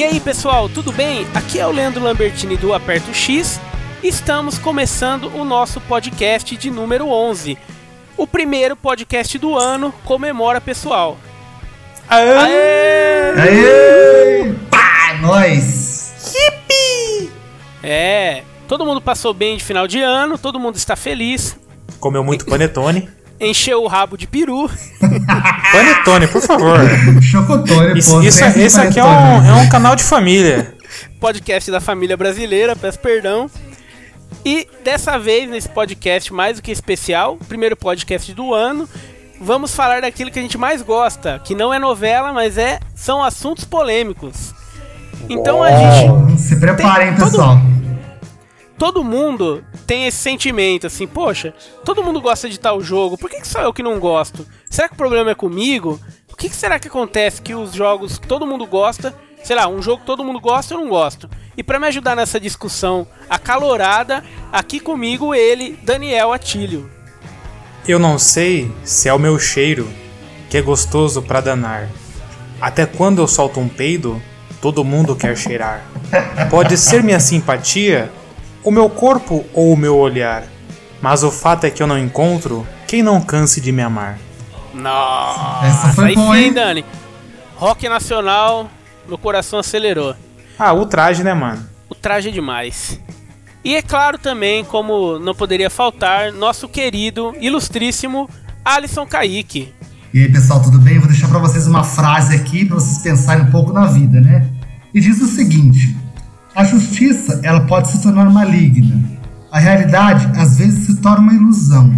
E aí pessoal, tudo bem? Aqui é o Leandro Lambertini do Aperto X. Estamos começando o nosso podcast de número 11. O primeiro podcast do ano comemora pessoal. Aê! Aê! Aê! Pá, nós! É, todo mundo passou bem de final de ano, todo mundo está feliz, Comeu muito panetone. Encheu o rabo de peru. panetone, por favor. Chocotone, Isso, pô. isso- sempre esse aqui é um, é um canal de família. podcast da família brasileira, peço perdão. E dessa vez, nesse podcast mais do que especial, primeiro podcast do ano, vamos falar daquilo que a gente mais gosta, que não é novela, mas é são assuntos polêmicos. Então a gente, Se preparem, Tem todo- pessoal. todo mundo tem esse sentimento assim, poxa, todo mundo gosta de tal jogo, por que, que só eu que não gosto? Será que o problema é comigo? O que, que será que acontece que os jogos que todo mundo gosta, sei lá, um jogo que todo mundo gosta eu não gosto? E pra me ajudar nessa discussão acalorada, aqui comigo ele, Daniel Atílio. Eu não sei se é o meu cheiro que é gostoso pra danar. Até quando eu solto um peido, todo mundo quer cheirar. Pode ser minha simpatia, o meu corpo ou o meu olhar. Mas o fato é que eu não encontro quem não canse de me amar. Nossa, Essa foi aí boa, sim, hein? Dani. Rock nacional, meu coração acelerou. Ah, o traje, né, mano? O traje é demais. E é claro também, como não poderia faltar, nosso querido, ilustríssimo Alisson Kaique. E aí, pessoal, tudo bem? Eu vou deixar pra vocês uma frase aqui pra vocês pensarem um pouco na vida, né? E diz o seguinte: A justiça, ela pode se tornar maligna. A realidade, às vezes, se torna uma ilusão.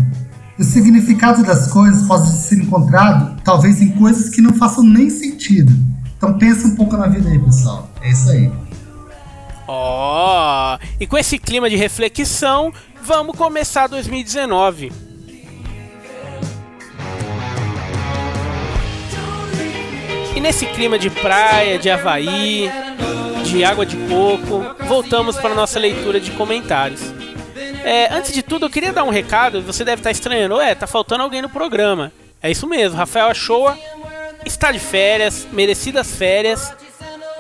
O significado das coisas pode ser encontrado, talvez, em coisas que não façam nem sentido. Então pensa um pouco na vida aí, pessoal. É isso aí. Ó, e com esse clima de reflexão, vamos começar 2019. E nesse clima de praia, de Havaí, de água de coco, voltamos para nossa leitura de comentários. É, antes de tudo, eu queria dar um recado. Você deve estar estranhando. Ué, tá faltando alguém no programa. É isso mesmo. Rafael Achoa está de férias, merecidas férias.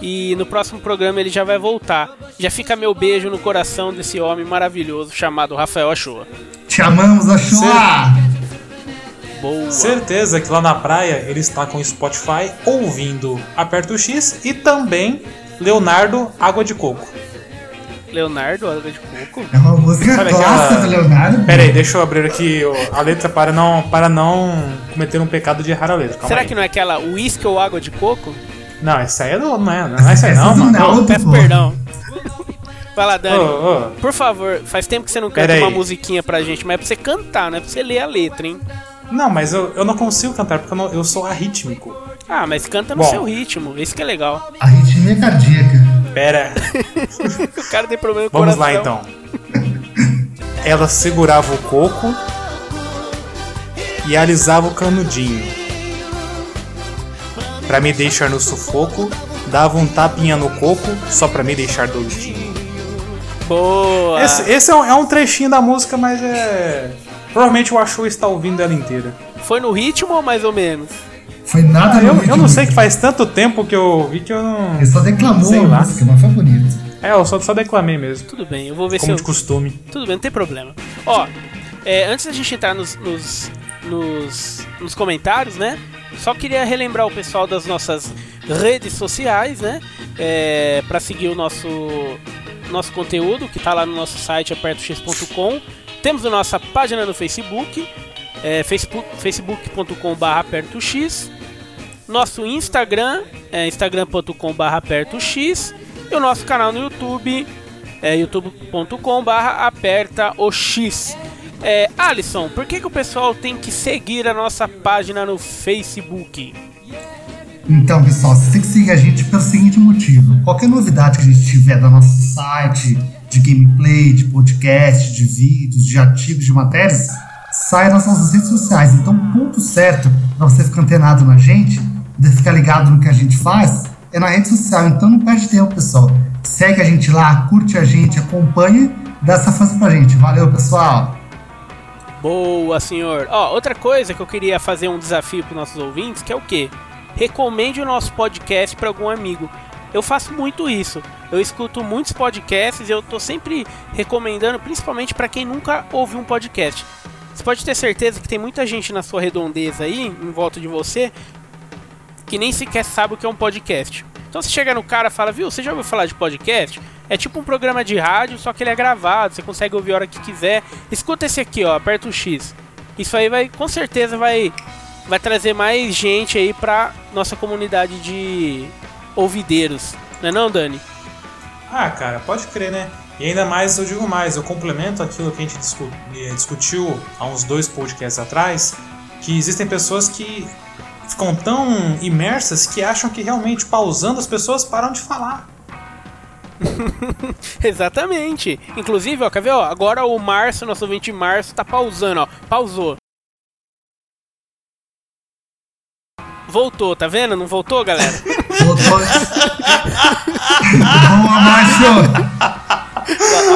E no próximo programa ele já vai voltar. Já fica meu beijo no coração desse homem maravilhoso chamado Rafael Achoa. Te amamos, Achua! Boa. Certeza que lá na praia ele está com o Spotify ouvindo Aperto X e também Leonardo Água de Coco. Leonardo, água de coco. É uma música Sabe clássica aquela- do Leonardo. Pera aí, deixa eu abrir aqui a letra para não, para não cometer um pecado de errar a letra. Calma Será aí. que não é aquela uísque ou água de coco? Não, essa aí é do, não é, não é essa aí Essa não, é do mano. Naldo. Peço pô. perdão. Vai lá, Dani. ô, Por favor, faz tempo que você não Pera canta uma aí. musiquinha pra gente, mas é pra você cantar, não é pra você ler a letra, hein? Não, mas eu, eu não consigo cantar porque eu, não- eu sou arrítmico. Ah, mas canta no Bom. seu ritmo, esse que é legal. Arritmia cardíaca. Pera, O cara tem problema com vamos coração. lá então. Ela segurava o coco e alisava o canudinho. Pra me deixar no sufoco, dava um tapinha no coco só pra me deixar doidinho. Boa. Esse, esse é, um, é um trechinho da música, mas é. Provavelmente o Achu está ouvindo ela inteira. Foi no ritmo ou mais ou menos? Foi nada no Eu, eu não sei que faz tanto tempo que eu ouvi que eu não. Ele só declamou Sei a lá. música, mas foi bonito. É, eu só, só declamei mesmo. Tudo bem, eu vou ver Como se de eu... costume. Tudo bem, não tem problema. Ó, é, antes da gente entrar nos, nos, nos, nos comentários, né? Só queria relembrar o pessoal das nossas redes sociais, né? É, para seguir o nosso, nosso conteúdo, que tá lá no nosso site apertox.com. Temos a nossa página no Facebook, é, facebook, facebook.com.br apertox. Nosso Instagram, é instagram.com.br apertox. E o nosso canal no YouTube, é youtube.com barra aperta o X. É, Alisson, por que, que o pessoal tem que seguir a nossa página no Facebook? Então, pessoal, você tem que seguir a gente pelo seguinte motivo. Qualquer novidade que a gente tiver do nosso site, de gameplay, de podcast, de vídeos, de artigos, de matérias, sai nas nossas redes sociais. Então, o ponto certo para você ficar antenado na gente, de ficar ligado no que a gente faz, é na rede social. Então, não perde tempo, pessoal. Segue a gente lá, curte a gente, acompanha, dá essa força pra gente. Valeu, pessoal! Boa, senhor. Ó, outra coisa que eu queria fazer um desafio para nossos ouvintes, que é o quê? Recomende o nosso podcast para algum amigo. Eu faço muito isso. Eu escuto muitos podcasts e eu tô sempre recomendando, principalmente para quem nunca ouviu um podcast. Você pode ter certeza que tem muita gente na sua redondeza aí, em volta de você, que nem sequer sabe o que é um podcast. Então você chega no cara e fala, viu, você já ouviu falar de podcast? É tipo um programa de rádio, só que ele é gravado, você consegue ouvir a hora que quiser. Escuta esse aqui, ó, aperta o X. Isso aí vai, com certeza, vai, vai trazer mais gente aí pra nossa comunidade de ouvideiros. Não é não, Dani? Ah, cara, pode crer, né? E ainda mais, eu digo mais, eu complemento aquilo que a gente eh, discutiu há uns dois podcasts atrás, que existem pessoas que ficam tão imersas que acham que realmente pausando as pessoas param de falar. Exatamente. Inclusive, ó, quer ver, ó, agora o Márcio, nosso ouvinte Márcio, tá pausando, ó. Pausou. Voltou, tá vendo? Não voltou, galera? Voltou. Boa, Márcio!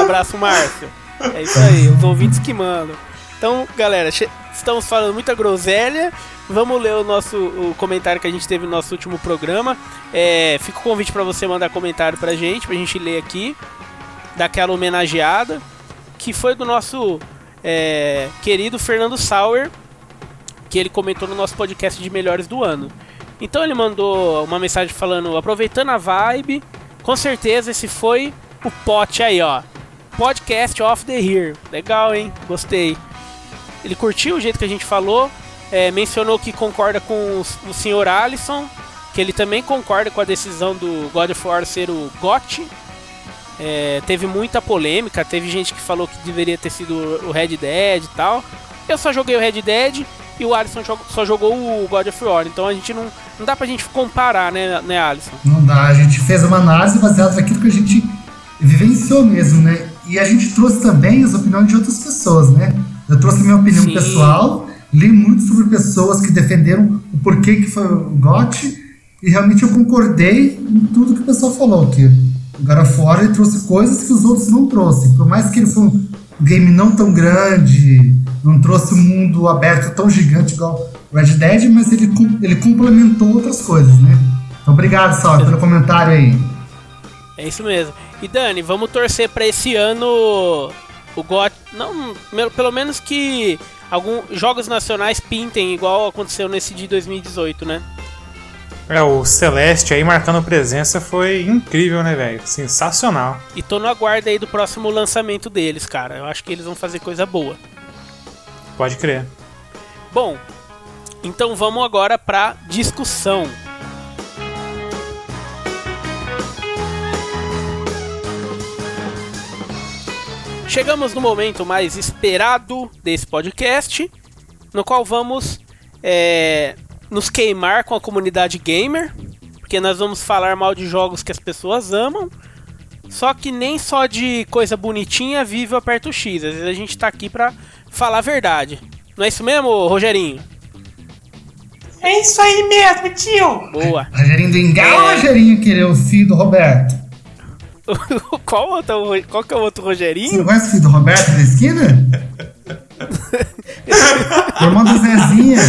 Abraço, Márcio. É isso aí, os ouvintes que mandam. Então, galera, estamos falando muita groselha. Vamos ler o nosso o comentário que a gente teve no nosso último programa. É, fica o convite para você mandar comentário pra gente, pra gente ler aqui. Daquela homenageada. Que foi do nosso é, querido Fernando Sauer. Que ele comentou no nosso podcast de melhores do ano. Então ele mandou uma mensagem falando: aproveitando a vibe, com certeza esse foi o pote aí, ó. Podcast of the Year. Legal, hein? Gostei. Ele curtiu o jeito que a gente falou. É, mencionou que concorda com o, senhor Alisson, que ele também concorda com a decisão do God of War ser o GOT. É, teve muita polêmica, teve gente que falou que deveria ter sido o Red Dead e tal. Eu só joguei o Red Dead e o Alisson só jogou o God of War, então a gente não, não dá pra gente comparar, né, né, Alisson? Não dá, a gente fez uma análise baseada naquilo que a gente vivenciou mesmo, né? E a gente trouxe também as opiniões de outras pessoas, né? Eu trouxe minha opinião Sim. pessoal li muito sobre pessoas que defenderam o porquê que foi o GOT e realmente eu concordei em tudo que o pessoal falou, que o War ele trouxe coisas que os outros não trouxeram. Por mais que ele foi um game não tão grande, não trouxe um mundo aberto tão gigante igual Red Dead, mas ele, ele complementou outras coisas, né? Então, obrigado, Sal, pelo comentário aí. É isso mesmo. E Dani, vamos torcer para esse ano o GOT, não, pelo menos que alguns jogos nacionais pintem igual aconteceu nesse de 2018, né? É, o Celeste aí marcando presença foi incrível, né, velho? Sensacional. E tô no aguardo aí do próximo lançamento deles, cara. Eu acho que eles vão fazer coisa boa. Pode crer. Bom, então vamos agora pra discussão. Chegamos no momento mais esperado desse podcast, no qual vamos é, nos queimar com a comunidade gamer, porque nós vamos falar mal de jogos que as pessoas amam. Só que nem só de coisa bonitinha vive o aperto X. Às vezes a gente tá aqui pra falar a verdade. Não é isso mesmo, Rogerinho? É isso aí mesmo, tio! Boa! Rogerinho do Engal é... Rogerinho que é o filho do Roberto? qual, outro, qual que é o outro Rogerinho? Você não conhece o filho do Roberto da esquina? Irmão do Zezinha.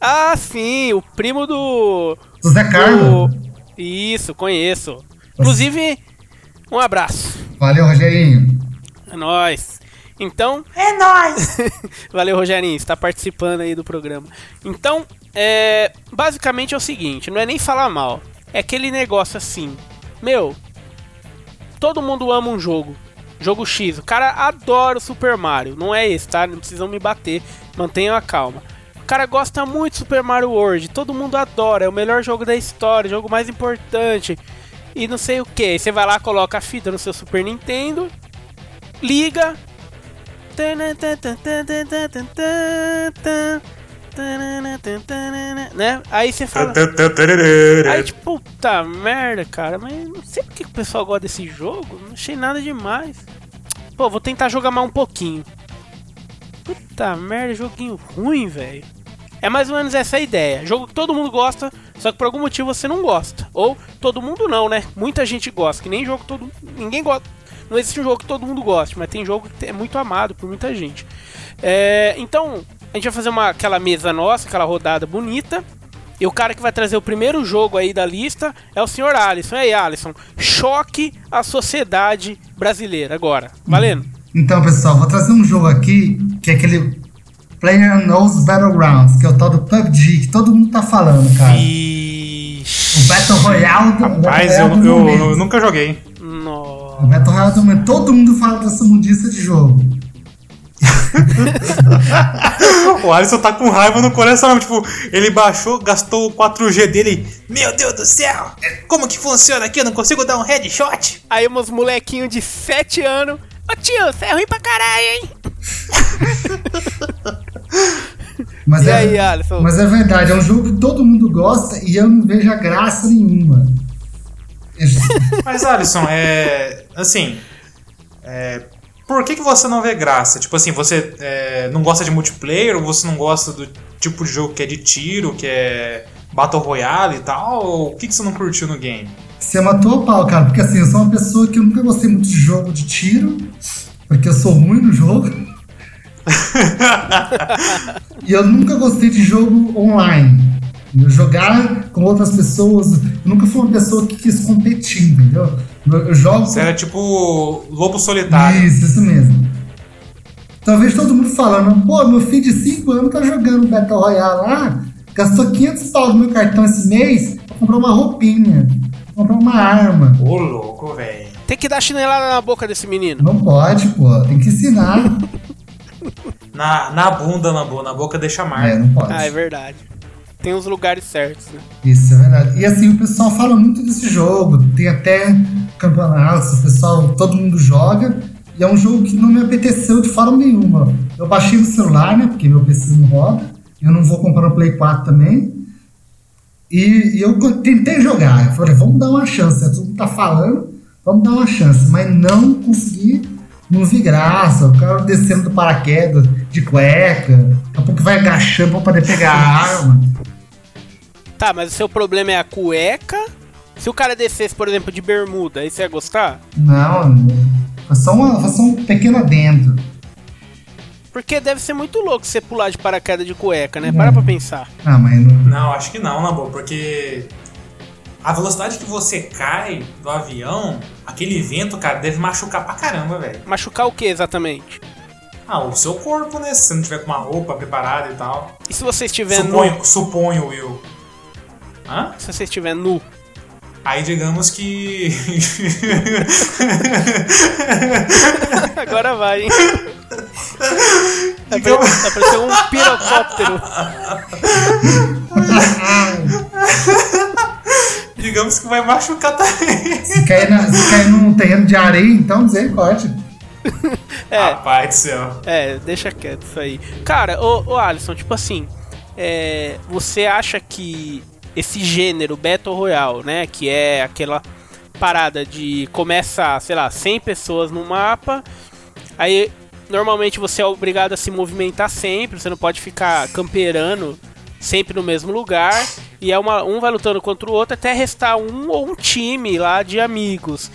Ah, sim, o primo do. Do Zé Carlos. Isso, conheço. Inclusive, um abraço. Valeu, Rogerinho. É nóis. Então. É nóis! Valeu, Rogerinho, está participando aí do programa. Então, é, basicamente é o seguinte: não é nem falar mal. É aquele negócio assim. Meu, todo mundo ama um jogo. Jogo X. O cara adora o Super Mario. Não é esse, tá? Não precisam me bater. Mantenham a calma. O cara gosta muito de Super Mario World. Todo mundo adora. É o melhor jogo da história. O jogo mais importante. E não sei o que. Você vai lá, coloca a fita no seu Super Nintendo. Liga né? Aí você fala. Aí tipo, puta merda, cara, mas não sei porque o pessoal gosta desse jogo, não achei nada demais. Pô, vou tentar jogar mais um pouquinho. Puta merda, joguinho ruim, velho. É mais ou menos essa a ideia. Jogo que todo mundo gosta, só que por algum motivo você não gosta. Ou todo mundo não, né? Muita gente gosta, que nem jogo todo ninguém gosta. Não existe um jogo que todo mundo goste, mas tem jogo que é muito amado por muita gente. É, então, a gente vai fazer uma, aquela mesa nossa, aquela rodada bonita. E o cara que vai trazer o primeiro jogo aí da lista é o senhor Alisson. E aí, Alisson, choque a sociedade brasileira agora. Valendo? Então, pessoal, vou trazer um jogo aqui que é aquele Player Knows Battlegrounds, que é o tal do PUBG, que todo mundo tá falando, cara. Vixe. O Battle Royale do Mas Battle eu, Royale do eu- eu nunca joguei. Nossa. O Battle Royale do momento. Todo mundo fala dessa mundiça de jogo. O Alisson tá com raiva no coração. Tipo, ele baixou, gastou o 4G dele. Meu Deus do céu! Como que funciona aqui? Eu não consigo dar um headshot? Aí uns molequinhos de 7 anos. Ô tio, você é ruim pra caralho, hein? Mas E é, aí, Alisson? Mas é verdade, é um jogo que todo mundo gosta e eu não vejo a graça nenhuma. Mas, Alisson, é. Assim. É, por que, que você não vê graça? Tipo assim, você é, não gosta de multiplayer ou você não gosta do tipo de jogo que é de tiro, que é Battle Royale e tal? Ou o que, que você não curtiu no game? Você matou a pau, cara, porque assim, eu sou uma pessoa que eu nunca gostei muito de jogo de tiro, porque eu sou ruim no jogo. e eu nunca gostei de jogo online. Eu jogar com outras pessoas, eu nunca fui uma pessoa que quis competir, entendeu? Eu, jogo. Você era tipo Lobo Solitário. Isso, isso mesmo. Então eu vejo todo mundo falando, pô, meu filho de 5 anos tá jogando Battle Royale lá, gastou 500 pau no meu cartão esse mês pra comprar uma roupinha, pra comprar uma arma. Ô, louco, velho. Tem que dar chinelada na boca desse menino. Não pode, pô, tem que ensinar. Na, na bunda, na, na boca deixa marca. é, não pode. Ah, é verdade. Tem os lugares certos, né? Isso, é verdade. E assim, o pessoal fala muito desse jogo, tem até campeonatos, o pessoal, todo mundo joga, e é um jogo que não me apeteceu de forma nenhuma. Eu baixei no celular, né, porque meu PC não roda, eu não vou comprar no Play 4 também, e, e eu tentei jogar, eu falei, vamos dar uma chance, todo mundo tá falando, vamos dar uma chance, mas não consegui, não vi graça, o cara descendo do paraquedas de cueca, daqui a pouco vai agachando pra poder pegar a arma. Tá, mas o seu problema é a cueca. Se o cara descesse, por exemplo, de bermuda, aí você ia gostar? Não, foi só, uma, foi só um pequeno adendo. Porque deve ser muito louco você pular de paraquedas de cueca, né? Para pra pensar. Ah, mas não. Não, acho que não, na boa, porque a velocidade que você cai do avião, aquele vento, cara, deve machucar pra caramba, velho. Machucar o que exatamente? Ah, o seu corpo, né? Se você não tiver com uma roupa preparada e tal. E se você estiver Suponho, nu? suponho, Will. Hã? Se você estiver nu? Aí digamos que. Agora vai, hein? Vai Digamos- pare- vai parecer um pirocóptero. digamos que vai machucar também. Se cair, na, se cair num terreno de areia, então misericórdia. É, Rapaz do céu. é, deixa quieto isso aí. Cara, ô, ô Alisson, tipo assim, é, você acha que esse gênero Battle Royale, né, que é aquela parada de começa, sei lá, 100 pessoas no mapa, aí normalmente você é obrigado a se movimentar sempre, você não pode ficar camperando sempre no mesmo lugar, e é uma, um vai lutando contra o outro até restar um ou um time lá de amigos.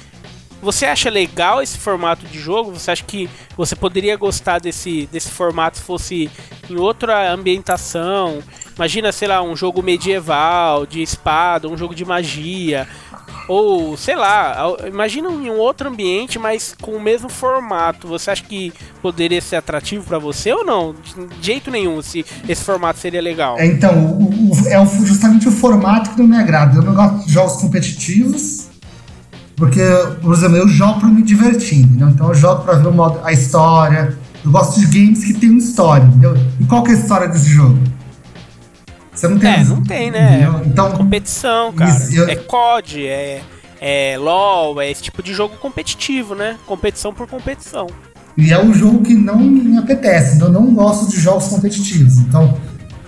Você acha legal esse formato de jogo? Você acha que você poderia gostar desse, desse formato se fosse em outra ambientação? Imagina, sei lá, um jogo medieval, de espada, um jogo de magia. Ou, sei lá, imagina em um outro ambiente, mas com o mesmo formato. Você acha que poderia ser atrativo pra você ou não? De jeito nenhum, se esse formato seria legal. É, Então, o- o- é justamente o formato que não me agrada. Eu não gosto de jogos competitivos, porque, por exemplo, eu jogo pra me divertir, entendeu? Então eu jogo pra ver o modo, a história. Eu gosto de games que tem uma história, entendeu? E qual é a história desse jogo? Você não tem. É, não tem, né? entendeu? Então, Competição, cara. Isso, eu- É COD, é, é LOL, é esse tipo de jogo competitivo, né? Competição por competição. E é um jogo que não me apetece, então eu não gosto de jogos competitivos. Então,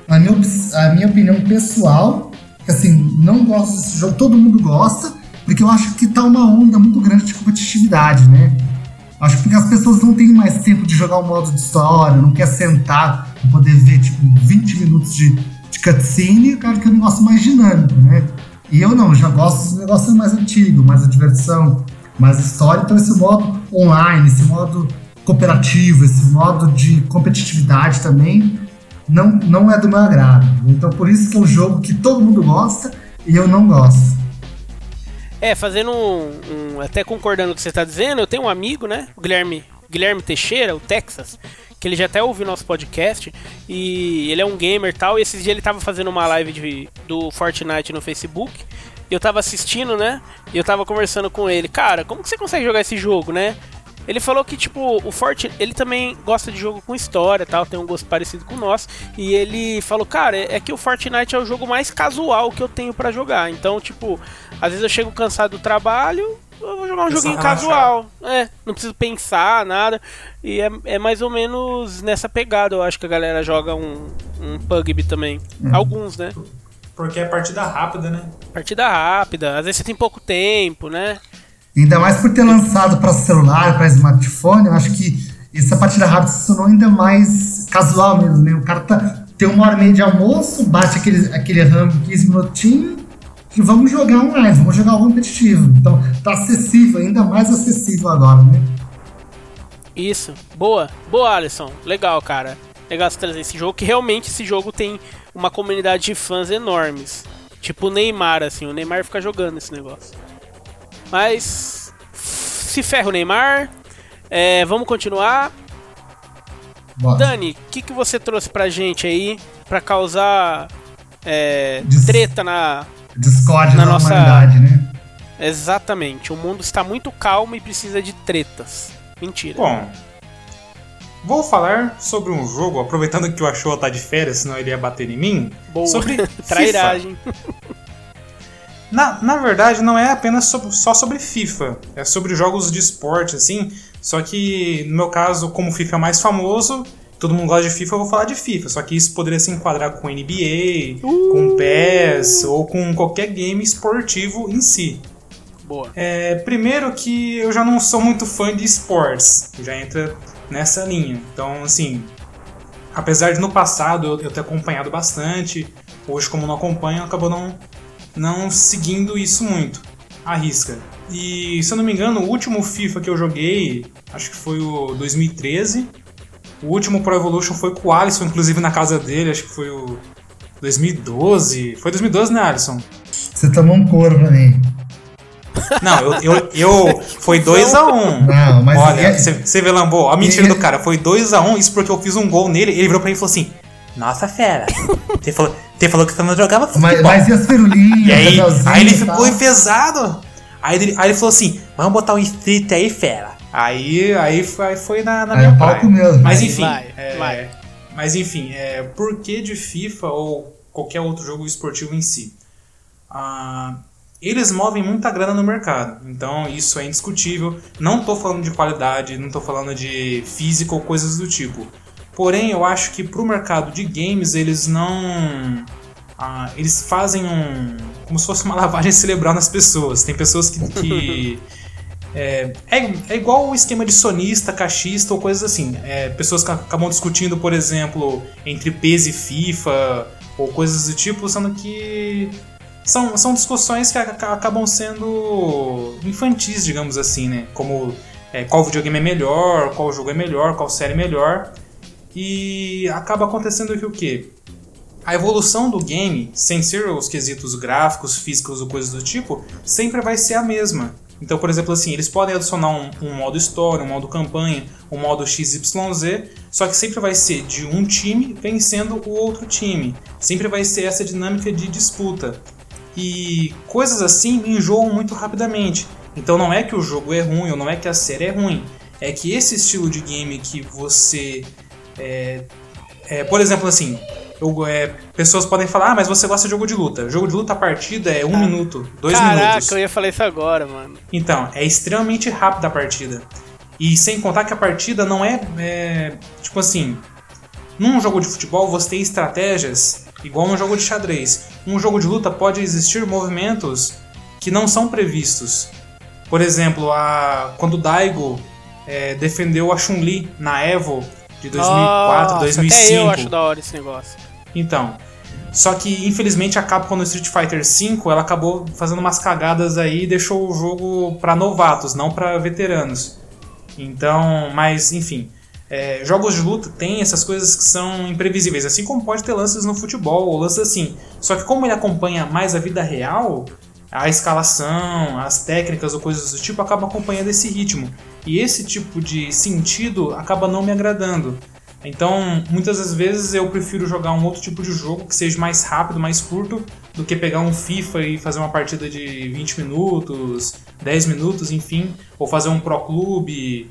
a minha, a minha opinião pessoal, que assim, não gosto desse jogo, todo mundo gosta, porque eu acho que tá uma onda muito grande de competitividade, né? Acho que porque as pessoas não têm mais tempo de jogar o modo de história, não quer sentar pra poder ver, tipo, 20 minutos de cutscene, quero que é um negócio mais dinâmico, né? E eu não, já gosto dos negócios mais antigos, mais a diversão, mais história. Então esse modo online, esse modo cooperativo, esse modo de competitividade também, não, não é do meu agrado. Então por isso que é um jogo que todo mundo gosta e eu não gosto. É, fazendo um, um até concordando com o que você está dizendo, eu tenho um amigo, né, o Guilherme, Guilherme Teixeira, o Texas, que ele já até ouviu nosso podcast e ele é um gamer e tal, e esses dias ele tava fazendo uma live de, do Fortnite no Facebook. E eu tava assistindo, né? E eu tava conversando com ele. Cara, como que você consegue jogar esse jogo, né? Ele falou que, tipo, o Fortnite, ele também gosta de jogo com história tal, tem um gosto parecido com o nosso. E ele falou, cara, é que o Fortnite é o jogo mais casual que eu tenho para jogar. Então, tipo, às vezes eu chego cansado do trabalho, eu vou jogar um joguinho casual. É, não preciso pensar, nada. E é, é, mais ou menos nessa pegada, eu acho que a galera joga um, um PUBG também. Hum. Alguns, né? Porque é partida rápida, né? Partida rápida, às vezes você tem pouco tempo, né? Ainda mais por ter lançado para celular, para smartphone, eu acho que essa partida rápida se tornou ainda mais casual mesmo, né? O cara tá, tem uma hora e meia de almoço, bate aquele, aquele RAM 15 minutinhos e vamos jogar online, vamos jogar o competitivo. Então tá acessível, ainda mais acessível agora, né? Isso, boa, boa Alisson, legal cara. Legal você trazer esse jogo, que realmente esse jogo tem uma comunidade de fãs enormes. Tipo o Neymar, assim, o Neymar fica jogando esse negócio. Mas se ferra o Neymar. É, vamos continuar. Boa. Dani, o que, que você trouxe pra gente aí pra causar é, Dis treta na, Discord na nossa humanidade, né? Exatamente. O mundo está muito calmo e precisa de tretas. Mentira. Bom, vou falar sobre um jogo, aproveitando que o Achou tá de férias, senão ele ia bater em mim. Boa. Sobre trairagem. Na, na verdade, não é apenas sobre, só sobre FIFA, é sobre jogos de esporte, assim. Só que, no meu caso, como o FIFA é mais famoso, todo mundo gosta de FIFA, eu vou falar de FIFA. Só que isso poderia se enquadrar com NBA, uh! com PES ou com qualquer game esportivo em si. Boa. É, primeiro que eu já não sou muito fã de esportes, já entra nessa linha. Então, assim, apesar de no passado eu, eu ter acompanhado bastante, hoje como não acompanho, acabou não não seguindo isso muito, à risca. E se eu não me engano, o último FIFA que eu joguei, acho que foi o 2013. O último Pro Evolution foi com o Alisson, inclusive na casa dele, acho que foi o 2012. Foi 2012, né, Alisson? Você tomou um couro pra mim. Não, eu. eu, eu foi 2x1. Um. Não, mas. Olha, você vê, Lambô, a mentira do cara. Foi 2x1, um, isso porque eu fiz um gol nele. Ele virou pra mim e falou assim: Nossa, fera. Você falou, você falou que você não jogava futebol. Mas, mas e as firulinhas? E aí, aí ele ficou enfesado. Aí ele, aí ele falou assim: vamos botar um street aí, fera. Aí, aí foi, foi na, na aí minha é palco mesmo. Mas enfim, vai, é, vai. mas enfim, é, por que de FIFA ou qualquer outro jogo esportivo em si? Ah, eles movem muita grana no mercado, então isso é indiscutível. Não estou falando de qualidade, não estou falando de física ou coisas do tipo. Porém, eu acho que para o mercado de games eles não. Ah, eles fazem um. como se fosse uma lavagem cerebral nas pessoas. Tem pessoas que. que é, é, é, igual o esquema de sonista, caixista ou coisas assim. É, pessoas que acabam discutindo, por exemplo, entre PES e FIFA ou coisas do tipo, sendo que são, são discussões que acabam sendo infantis, digamos assim, né? Como é, qual videogame é melhor, qual jogo é melhor, qual série é melhor. E acaba acontecendo que o quê? A evolução do game, sem ser os quesitos gráficos, físicos ou coisas do tipo, sempre vai ser a mesma. Então, por exemplo, assim, eles podem adicionar um, um, modo história, um modo campanha, um modo XYZ, só que sempre vai ser de um time vencendo o outro time. Sempre vai ser essa dinâmica de disputa. E coisas assim me enjoam muito rapidamente. Então não é que o jogo é ruim ou não é que a série é ruim. É que esse estilo de game que você é, é, por exemplo, assim, eu, é, pessoas podem falar, ah, mas você gosta de jogo de luta. Jogo de luta, a partida é um ah. minuto, dois Caraca, minutos. Caraca, eu ia falar isso agora, mano. Então, é extremamente rápida a partida. E sem contar que a partida não é, é tipo assim, num jogo de futebol você tem estratégias igual num jogo de xadrez. Num jogo de luta pode existir movimentos que não são previstos. Por exemplo, a, quando o Daigo é, defendeu a Chun-Li na Evo de 2004, Nossa, 2005. Até eu acho da hora esse negócio. Então, só que infelizmente a Capcom no Street Fighter V ela acabou fazendo umas cagadas aí e deixou o jogo para novatos, não para veteranos. Então, mas enfim, É, jogos de luta tem essas coisas que são imprevisíveis, assim como pode ter lances no futebol ou lances assim. Só que como ele acompanha mais a vida real, a escalação, as técnicas ou coisas do tipo acaba acompanhando esse ritmo. E esse tipo de sentido acaba não me agradando. Então, muitas das vezes eu prefiro jogar um outro tipo de jogo que seja mais rápido, mais curto, do que pegar um FIFA e fazer uma partida de 20 minutos, 10 minutos, enfim, ou fazer um Pro Clube.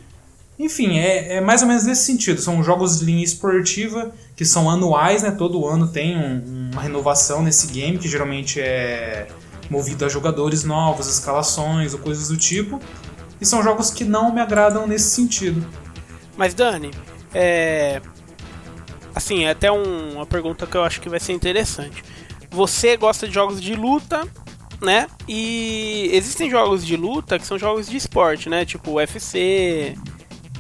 Enfim, é, é mais ou menos nesse sentido. São jogos de linha esportiva que são anuais, né? Todo ano tem um, uma renovação nesse game, que geralmente é movido a jogadores novos, escalações ou coisas do tipo. E são jogos que não me agradam nesse sentido. Mas Dani, é. Assim, é até um, uma pergunta que eu acho que vai ser interessante. Você gosta de jogos de luta, né? E existem jogos de luta que são jogos de esporte, né? Tipo UFC.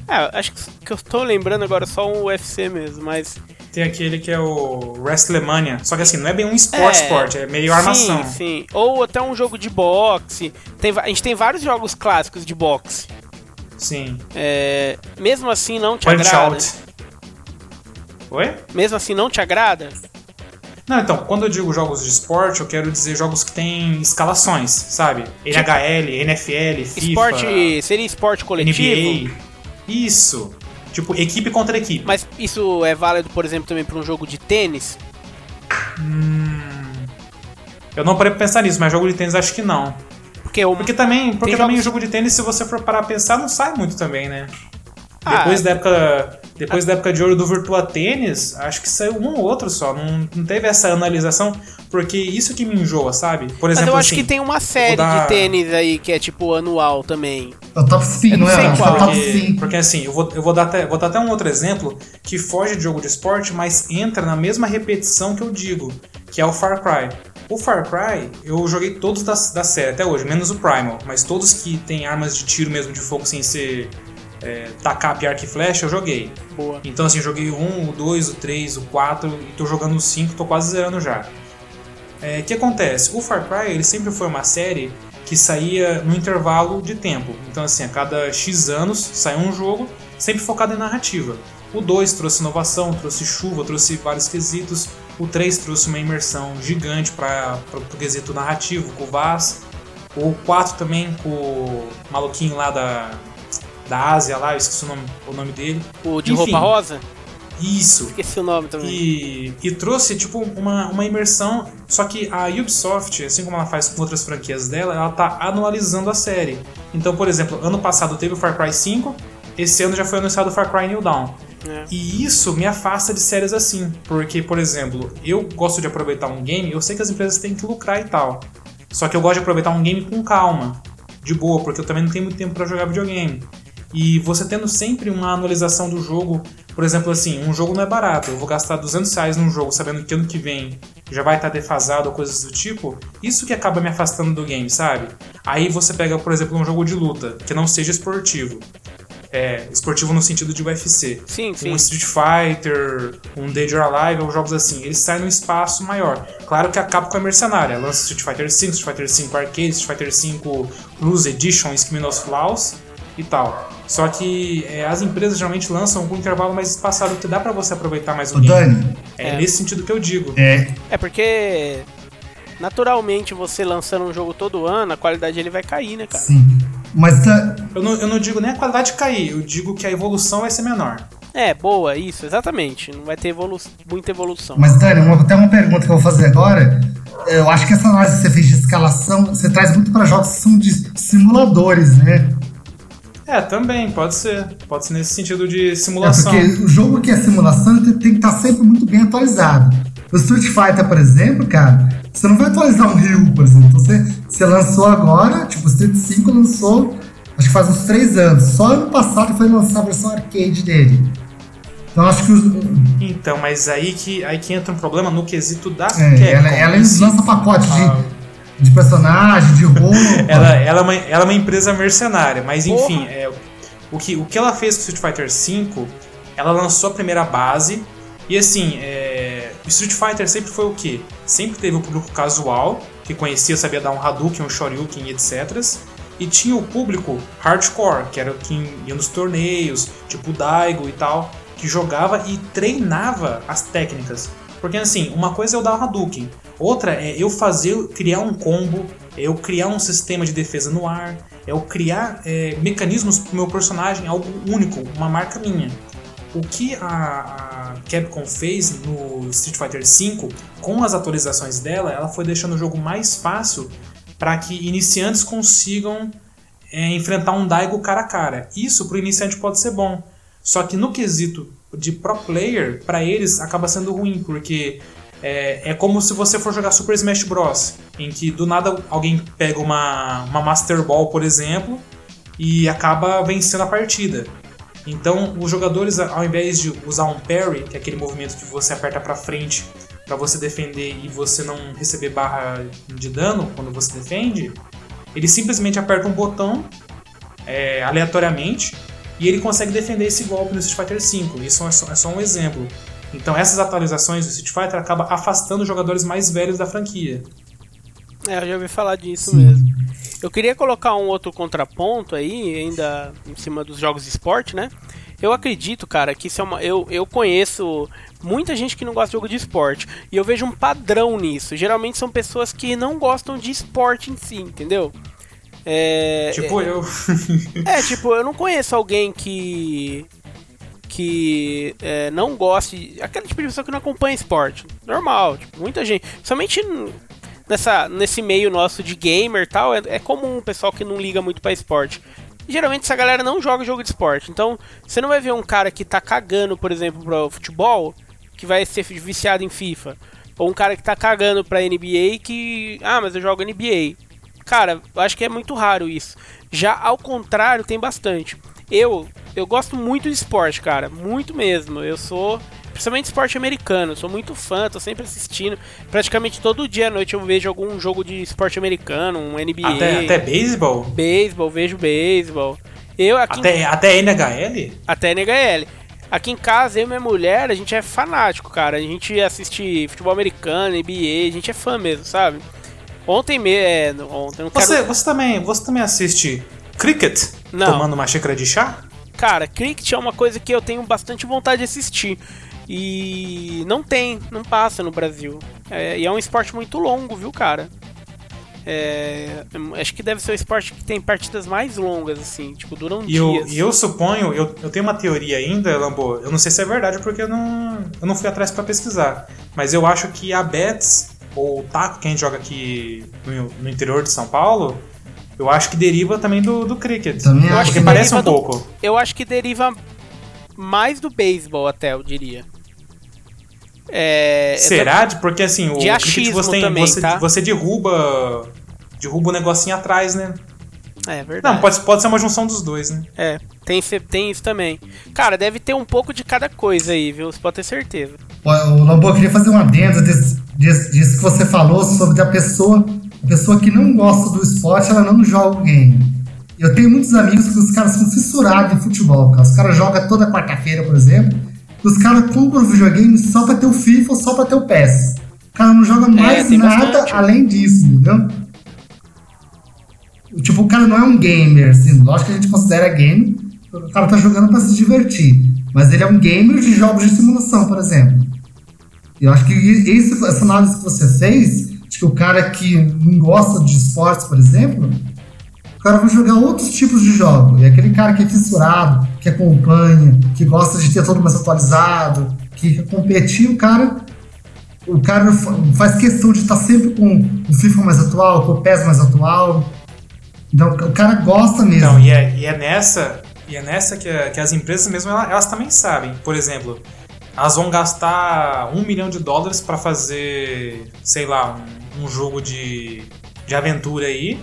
É, acho que eu estou lembrando agora só um UFC mesmo, mas. Tem aquele que é o WrestleMania. Só que assim, não é bem um esporte, é, esporte, é meio armação. Sim, sim. Ou até um jogo de boxe. Tem, a gente tem vários jogos clássicos de boxe. Sim. É, mesmo assim não te Punch agrada. Out. Oi? Mesmo assim não te agrada? Não, então, quando eu digo jogos de esporte, eu quero dizer jogos que têm escalações, sabe? NHL, NFL, FIFA. Esporte. Seria esporte coletivo? NBA. Isso. Tipo, equipe contra equipe. Mas isso é válido, por exemplo, também para um jogo de tênis? Eu não parei pra pensar nisso, mas jogo de tênis acho que não. Porque, o, Porque também, porque também jogos- jogo de tênis, se você for parar a pensar, não sai muito também, né? Ah. Depois da época. Depois da época de ouro do Virtua Tênis, acho que saiu um ou outro só. Não, não teve essa analisação, porque isso que me enjoa, sabe? Por Mas exemplo, eu acho assim, que tem uma série dar- de tênis aí que é tipo anual também. É o top 5, Eu não é? é qual, Porque, 5. porque assim, eu vou, eu vou, dar até, vou dar até um outro exemplo que foge de jogo de esporte, mas entra na mesma repetição que eu digo, que é o Far Cry. O Far Cry, eu joguei todos da, da série até hoje, menos o Primal, mas todos que tem armas de tiro mesmo de fogo sem ser é, tacar, arco e flecha, eu joguei. Boa. Então assim, joguei o 1, o 2, o 3, o 4 e tô jogando o 5, tô quase zerando já. É, O que acontece? O Far Cry ele sempre foi uma série que saía no intervalo de tempo. Então assim, a cada X anos saiu um jogo, sempre focado em narrativa. O 2 trouxe inovação, trouxe chuva, trouxe vários quesitos. O 3 trouxe uma imersão gigante para o quesito narrativo, com o Vaz. O 4 também com o maluquinho lá da, da Ásia lá, eu esqueci o nome, o nome dele. O de Enfim. roupa rosa? Isso. Esqueci o nome também. E, e trouxe tipo uma, uma imersão. Só que a Ubisoft, assim como ela faz com outras franquias dela, ela tá anualizando a série. Então, por exemplo, ano passado teve o Far Cry 5, esse ano já foi anunciado o Far Cry New Dawn. É. E isso me afasta de séries assim. Porque, por exemplo, eu gosto de aproveitar um game, eu sei que as empresas têm que lucrar e tal. Só que eu gosto de aproveitar um game com calma, de boa, porque eu também não tenho muito tempo pra jogar videogame. E você tendo sempre uma anualização do jogo, por exemplo, assim, um jogo não é barato, eu vou gastar 200 reais num jogo sabendo que ano que vem já vai estar defasado ou coisas do tipo, isso que acaba me afastando do game, sabe? Aí você pega, por exemplo, um jogo de luta, que não seja esportivo. É, esportivo no sentido de UFC. Sim, sim. Um Street Fighter, um Dead or Alive, ou jogos assim, eles saem num espaço maior. Claro que a Capcom é mercenária, lança Street Fighter V, Street Fighter V Arcade, Street Fighter V Plus Edition, Skin of Flaws e tal. Só que é, as empresas geralmente lançam com um intervalo mais espaçado, que dá pra você aproveitar mais o Ô, game. Dani, É, É. nesse sentido que eu digo. é, É porque naturalmente você lançando um jogo todo ano, a qualidade ele vai cair, né, cara? sim. Mas tá, Eu não, eu não digo nem a qualidade cair, eu digo que a evolução vai ser menor. É, boa, isso, exatamente. Não vai ter evolu muita evolução. Mas, Dani, uma, até uma pergunta que eu vou fazer agora. Eu acho que essa análise que você fez de escalação, você traz muito para jogos que são de simuladores, né? É, também, pode ser. Pode ser nesse sentido de É simulação. porque o jogo que é simulação tem que estar sempre muito bem atualizado. O Street Fighter, por exemplo, cara, você não vai atualizar um Ryu, por exemplo. Então, você, você lançou agora, tipo, o Street 5 lançou, acho que faz uns 3 anos. Só ano passado foi lançar a versão arcade dele. Então acho que os, Então, mas aí que, aí que entra um problema no quesito da é, Capcom. ela, ela lança pacote Ah. De, personagem, de roupa. Ela, ela, é uma, ela é uma empresa mercenária, mas Porra. enfim, é, o, que, o que ela fez com o Street Fighter V, ela lançou a primeira base, e assim, é, o Street Fighter sempre foi o quê? Sempre teve o público casual, que conhecia, sabia dar um Hadouken, um Shoryuken e etc. E tinha o público hardcore, que era o que ia nos torneios, tipo o Daigo e tal, que jogava e treinava as técnicas. Porque assim, uma coisa é eu dar Hadouken, outra é eu fazer, criar um combo, é eu criar um sistema de defesa no ar, é eu criar é, mecanismos pro meu personagem, algo único, uma marca minha. O que a, a Capcom fez no Street Fighter V, com as atualizações dela, ela foi deixando o jogo mais fácil para que iniciantes consigam é, enfrentar um Daigo cara a cara. Isso para o iniciante pode ser bom. Só que no quesito de pro player, para eles acaba sendo ruim, porque é, é, como se você for jogar Super Smash Bros. Em que do nada alguém pega uma, uma Master Ball, por exemplo, e acaba vencendo a partida. Então, os jogadores, ao invés de usar um parry, que é aquele movimento que você aperta para frente para você defender e você não receber barra de dano quando você defende, ele simplesmente aperta um botão é, aleatoriamente e ele consegue defender esse golpe no Street Fighter V. Isso é só, é só um exemplo. Então essas atualizações do Street Fighter acabam afastando os jogadores mais velhos da franquia. É, eu já ouvi falar disso Sim. mesmo. Eu queria colocar um outro contraponto aí, ainda em cima dos jogos de esporte, né? Eu acredito, cara, que isso é uma. Eu, eu conheço muita gente que não gosta de jogo de esporte. E eu vejo um padrão nisso. Geralmente são pessoas que não gostam de esporte em si, entendeu? É, tipo é, eu. é, tipo, eu não conheço alguém que. Que é, não goste. Aquele tipo de pessoa que não acompanha esporte. Normal, tipo, muita gente. Somente nessa, nesse meio nosso de gamer e tal, é, é comum o pessoal que não liga muito para esporte. geralmente essa galera não joga jogo de esporte. Então, você não vai ver um cara que tá cagando, por exemplo, pro futebol, que vai ser viciado em FIFA. Ou um cara que tá cagando pra NBA que. Ah, mas eu jogo NBA. Cara, eu acho que é muito raro isso. Já ao contrário, tem bastante. Eu, eu gosto muito de esporte, cara. Muito mesmo. Eu sou. Principalmente esporte americano, sou muito fã, tô sempre assistindo. Praticamente todo dia à noite eu vejo algum jogo de esporte americano, um NBA. Até, até beisebol? Beisebol, vejo beisebol. Eu aqui até, em... até NHL? Até NHL. Aqui em casa, eu e minha mulher, a gente é fanático, cara. A gente assiste futebol americano, NBA, a gente é fã mesmo, sabe? Ontem mesmo. É, ontem, não você, quero... você, também, você também assiste cricket? Não. Tomando uma xícara de chá? Cara, cricket é uma coisa que eu tenho bastante vontade de assistir. E não tem, não passa no Brasil. É, e é um esporte muito longo, viu, cara? É, acho que deve ser o esporte que tem partidas mais longas, assim, tipo, duram e dias. Eu, e eu suponho, eu, eu tenho uma teoria ainda, Lambo, eu não sei se é verdade porque eu não, eu não fui atrás para pesquisar, mas eu acho que a Betts ou o taco que a gente joga aqui no, no, interior de São Paulo, eu acho que deriva também do, do cricket. Também eu acho que parece um do, pouco. Eu acho que deriva mais do beisebol até, eu diria. É, Será? Tô... Porque assim, o cricket você, tem, também, você, tá? você derruba derruba o negocinho atrás, né? É verdade. Não, pode, pode ser uma junção dos dois, né? É, tem, tem isso também. Cara, deve ter um pouco de cada coisa aí, viu? Você pode ter certeza. O Lobo, eu queria fazer uma adendo disso, disso que você falou sobre a pessoa, pessoa que não gosta do esporte, ela não joga o game. Eu tenho muitos amigos que os caras são fissurados em futebol, cara. Os caras jogam toda quarta-feira, por exemplo. Os caras compram o videogame só pra ter o FIFA ou só pra ter o PES. O cara não joga é, mais é, nada bastante. além disso, entendeu? Tipo, o cara não é um gamer, assim. Lógico que a gente considera game. O cara tá jogando pra se divertir. Mas ele é um gamer de jogos de simulação, por exemplo. Eu acho que isso, essa análise que você fez, que o cara que não gosta de esportes, por exemplo, o cara vai jogar outros tipos de jogos. E aquele cara que é fissurado, que acompanha, que gosta de ter todo mais atualizado, que quer competir, o cara o cara faz questão de estar sempre com o FIFA mais atual, com o PES mais atual. Então o cara gosta mesmo. Então, e é, e é nessa, e é nessa que, que as empresas mesmo elas, elas, também sabem. Por exemplo, elas vão gastar um milhão de dólares para fazer, sei lá, um, um, jogo de, de aventura aí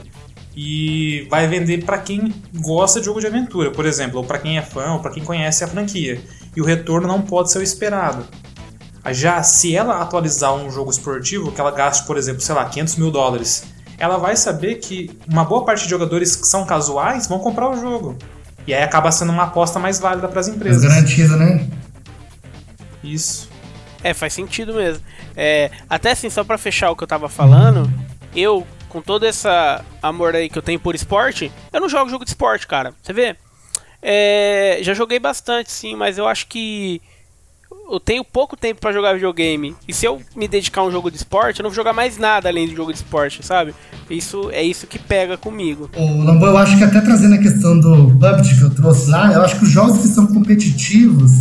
e vai vender para quem gosta de jogo de aventura, por exemplo, ou para quem é fã, ou para quem conhece a franquia. E o retorno não pode ser o esperado. Já se ela atualizar um jogo esportivo, que ela gaste, por exemplo, sei lá, 500 mil dólares ela vai saber que uma boa parte de jogadores que são casuais vão comprar o jogo. E aí acaba sendo uma aposta mais válida para as empresas. Garantida, né? Isso. É, faz sentido mesmo. É, até assim, só para fechar o que eu tava falando, eu com todo essa amor aí que eu tenho por esporte, eu não jogo jogo de esporte, cara. Você vê? É, já joguei bastante, sim, mas eu acho que eu tenho pouco tempo para jogar videogame. E se eu me dedicar a um jogo de esporte, eu não vou jogar mais nada além de jogo de esporte, sabe? Isso é isso que pega comigo. O Lambo, eu acho que até trazendo a questão do PUBG que eu trouxe lá, eu acho que os jogos que são competitivos,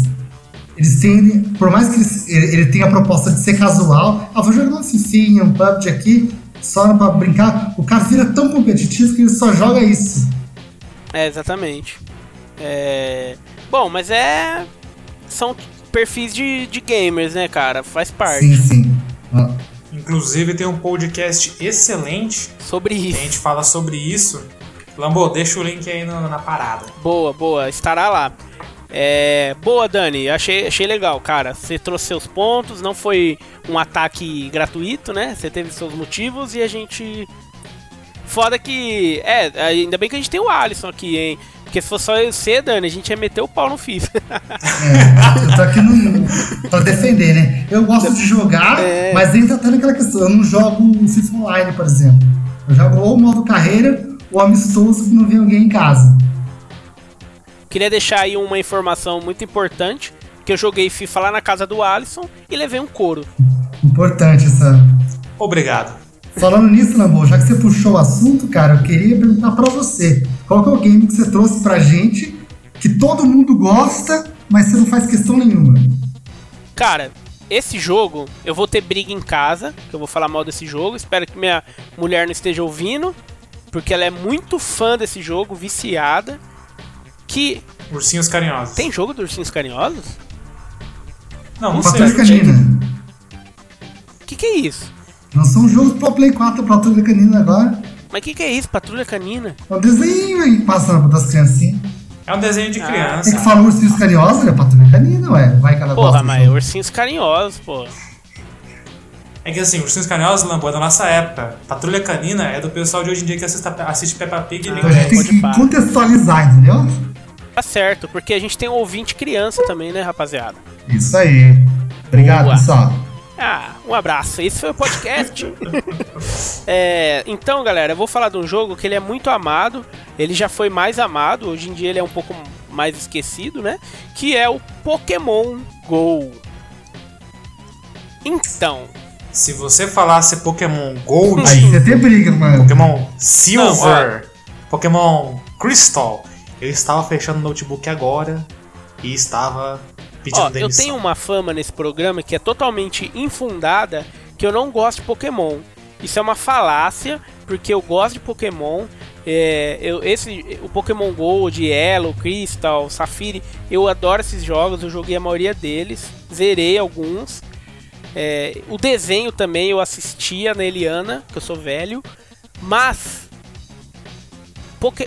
eles têm, por mais que ele, ele tenha a proposta de ser casual, ah, vou jogar um fifinha, um PUBG aqui, só pra brincar, o cara vira tão competitivo que ele só joga isso. É, exatamente. É... Bom, mas é. São perfis de, de gamers, né, cara? Faz parte. Sim, sim. Ah, Inclusive tem um podcast excelente Sobre que a isso. gente fala sobre isso. Lambo, deixa o link aí no- na parada. Boa, boa. Estará lá. É, boa, Dani. Achei, achei legal, cara. Você trouxe seus pontos, não foi um ataque gratuito, né? Você teve seus motivos e a gente. Foda que. É, ainda bem que a gente tem o Alisson aqui, hein? Porque se fosse só eu você, Dani, a gente ia meter o pau no FIFA. É, eu tô aqui no, pra defender, né? Eu gosto de jogar, É. mas ainda tá naquela questão. Eu não jogo o FIFA Online, por exemplo. Eu jogo ou o modo carreira ou amistoso que não vem alguém em casa. Queria deixar aí uma informação muito importante. Que eu joguei FIFA lá na casa do Alisson e levei um couro. Importante essa. Obrigado. Falando nisso, Lambo, já que você puxou o assunto, cara, eu queria perguntar pra você. Qual que é o game que você trouxe pra gente que todo mundo gosta, mas você não faz questão nenhuma? Cara, esse jogo, eu vou ter briga em casa, que eu vou falar mal desse jogo. Espero que minha mulher não esteja ouvindo, porque ela é muito fã desse jogo, viciada. Que Ursinhos carinhosos. tem jogo dos ursinhos carinhosos? Não, não Patrulha sei. Canina. Que que é isso? Não são jogos pro Play 4 Patrulha Canina agora. Mas que que é isso? Patrulha canina? É um desenho aí passando das criancinhas. É um desenho Ah, de Tem criança. que falar ursinhos carinhosos, é Patrulha Canina, ué. Vai que ela Porra, mas jogo. ursinhos carinhosos, pô. É que assim, Ursinhos Carinhosos, Lambo, é da nossa época. Patrulha Canina é do pessoal de hoje em dia que assiste, assiste Peppa Pig e Ah, Então a gente tem Pode que pá. contextualizar, entendeu? Tá certo, porque a gente tem um ouvinte criança também, né, rapaziada? Isso aí. Obrigado, Boa. pessoal. Ah, um abraço. Esse foi o podcast. É, então, galera, eu vou falar de um jogo que ele é muito amado. Ele já foi mais amado. Hoje em dia ele é um pouco mais esquecido, né? Que é o Pokémon Go. Então, Se você falasse Pokémon Gold, Aí você tem briga, mano. Pokémon Silver, Pokémon Crystal, eu estava fechando o notebook agora e estava pedindo ó, eu demissão. tenho uma fama nesse programa que é totalmente infundada que eu não gosto de Pokémon. Isso é uma falácia, porque eu gosto de Pokémon. É, eu, esse, o Pokémon Gold, Yellow, Crystal, Safire, eu adoro esses jogos, eu joguei a maioria deles, zerei alguns. É, o desenho também eu assistia na Eliana, que eu sou velho, mas Poké...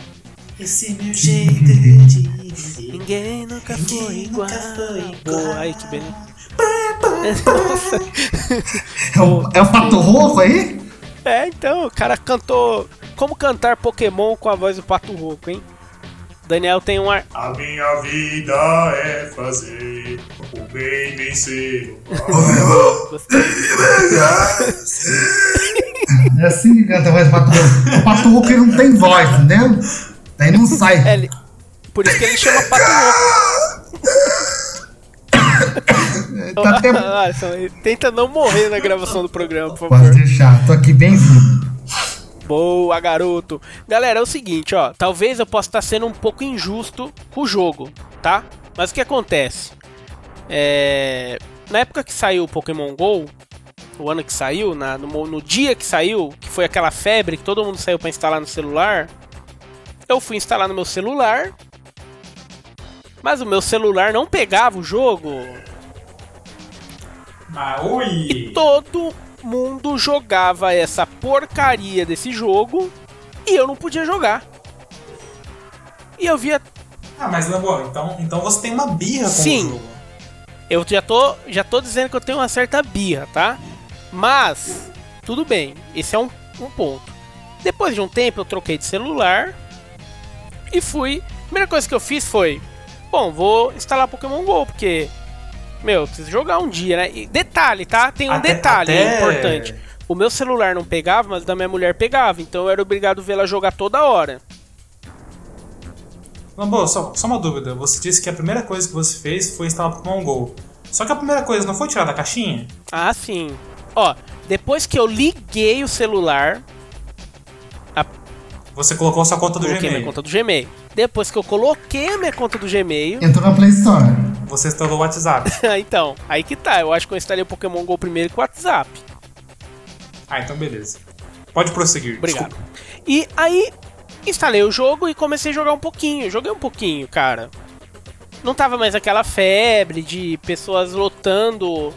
Esse é meu jeito de Ninguém nunca foi Ninguém igual. nunca foi igual. Boa, ai que beleza. Nossa. É o, é o Pato Roco aí? É, então, o cara cantou Como cantar Pokémon com a voz do Pato Rouco, hein? Daniel tem um ar. A minha vida é fazer o bem vencer. É assim que canta a voz do Pato Roco. O Pato Roco ele não tem voz, entendeu? Daí não sai. É, ele- Por isso que ele chama Pato Rouco. Tá até... Alisson, tenta não morrer na gravação do programa, por Pode favor. deixar, tô aqui bem-vindo. Boa, garoto. Galera, é o seguinte, ó. Talvez eu possa estar sendo um pouco injusto com o jogo, tá? Mas o que acontece? É... Na época que saiu o Pokémon GO, o ano que saiu, na- no, no dia que saiu, que foi aquela febre que todo mundo saiu pra instalar no celular, eu fui instalar no meu celular, mas o meu celular não pegava o jogo. Maui! Todo mundo jogava essa porcaria desse jogo e eu não podia jogar. E eu via. Ah, mas Lambo, então, então você tem uma birra com Sim. o jogo. Eu já tô, já tô dizendo que eu tenho uma certa birra, tá? Mas, tudo bem, esse é um, um ponto. Depois de um tempo eu troquei de celular e fui. A primeira coisa que eu fiz foi: Bom, vou instalar Pokémon GO, porque. Meu, eu preciso jogar um dia, né? E detalhe, tá? Tem um Até- detalhe até- importante. o meu celular não pegava, mas o da minha mulher pegava. Então eu era obrigado a vê-la jogar toda hora. Lambo, só, só uma dúvida. Você disse que a primeira coisa que você fez foi instalar Pokémon GO. Só que a primeira coisa não foi tirar da caixinha? Ah, sim. Ó, depois que eu liguei o celular, Você colocou sua conta do coloquei minha Gmail. conta do Gmail. Depois que eu coloquei a minha conta do Gmail, Entrou na Play Store. Você instalou o WhatsApp. então, aí que tá. Eu acho que eu instalei o Pokémon GO primeiro com o WhatsApp. ah, então beleza. Pode prosseguir. Obrigado. Desculpa. E aí, instalei o jogo e comecei a jogar um pouquinho. Joguei um pouquinho, cara. Não tava mais aquela febre de pessoas lotando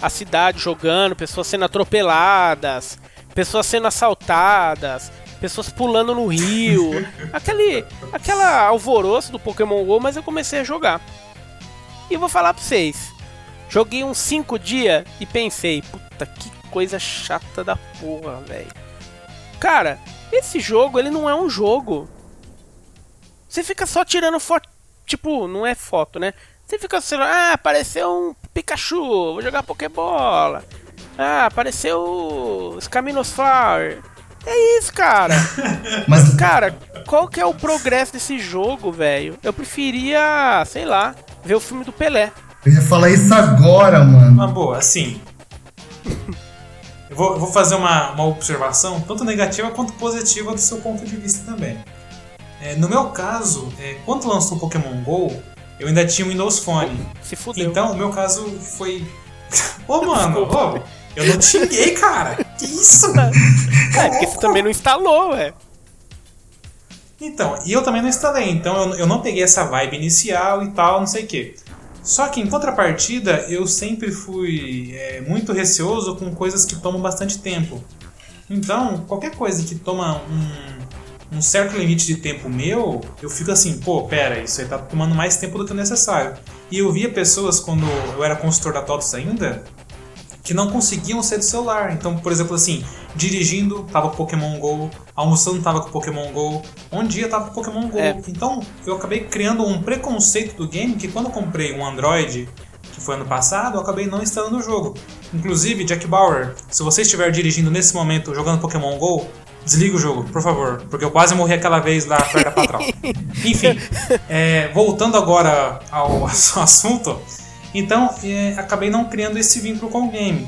a cidade jogando, pessoas sendo atropeladas, pessoas sendo assaltadas, pessoas pulando no rio. aquele, aquela alvoroço do Pokémon GO, mas eu comecei a jogar. E vou falar pra vocês. Joguei uns 5 dias e pensei, puta que coisa chata da porra, velho. Cara, esse jogo, ele não é um jogo. Você fica só tirando foto. Tipo, não é foto, né? Você fica assim, ah, apareceu um Pikachu, vou jogar Pokébola. Ah, apareceu o Scaminosaur. É isso, cara. Mas, Cara, qual que é o progresso desse jogo, velho? Eu preferia, sei lá, ver o filme do Pelé. eu ia falar isso agora, mano. Uma boa, assim. Eu vou, eu vou fazer uma, uma observação, tanto negativa quanto positiva do seu ponto de vista também. É, no meu caso, é, quando lançou o Pokémon GO, eu ainda tinha o Windows Phone. Se fudeu. Então, o meu caso foi. Ô, mano, ô, eu não te xinguei, cara. Que isso? é, porque você também não instalou, velho. Então, e eu também não instalei, então eu, eu não peguei essa vibe inicial e tal, não sei o quê. Só que em contrapartida, eu sempre fui é, muito receoso com coisas que tomam bastante tempo. Então, qualquer coisa que toma um, um certo limite de tempo meu, eu fico assim, pô, pera, isso aí tá tomando mais tempo do que o necessário. E eu via pessoas quando eu era consultor da TOTOS ainda, que não conseguiam sair do celular. Então, por exemplo, assim, dirigindo tava com Pokémon GO, almoçando tava com Pokémon GO, onde ia tava com Pokémon GO. É. Então, eu acabei criando um preconceito do game que quando eu comprei um Android, que foi ano passado, eu acabei não instalando o jogo. Inclusive, Jack Bauer, se você estiver dirigindo nesse momento jogando Pokémon GO, desliga o jogo, por favor, porque eu quase morri aquela vez lá perto da patrão. Enfim, é, voltando agora ao assunto, então é, acabei não criando esse vínculo com o game.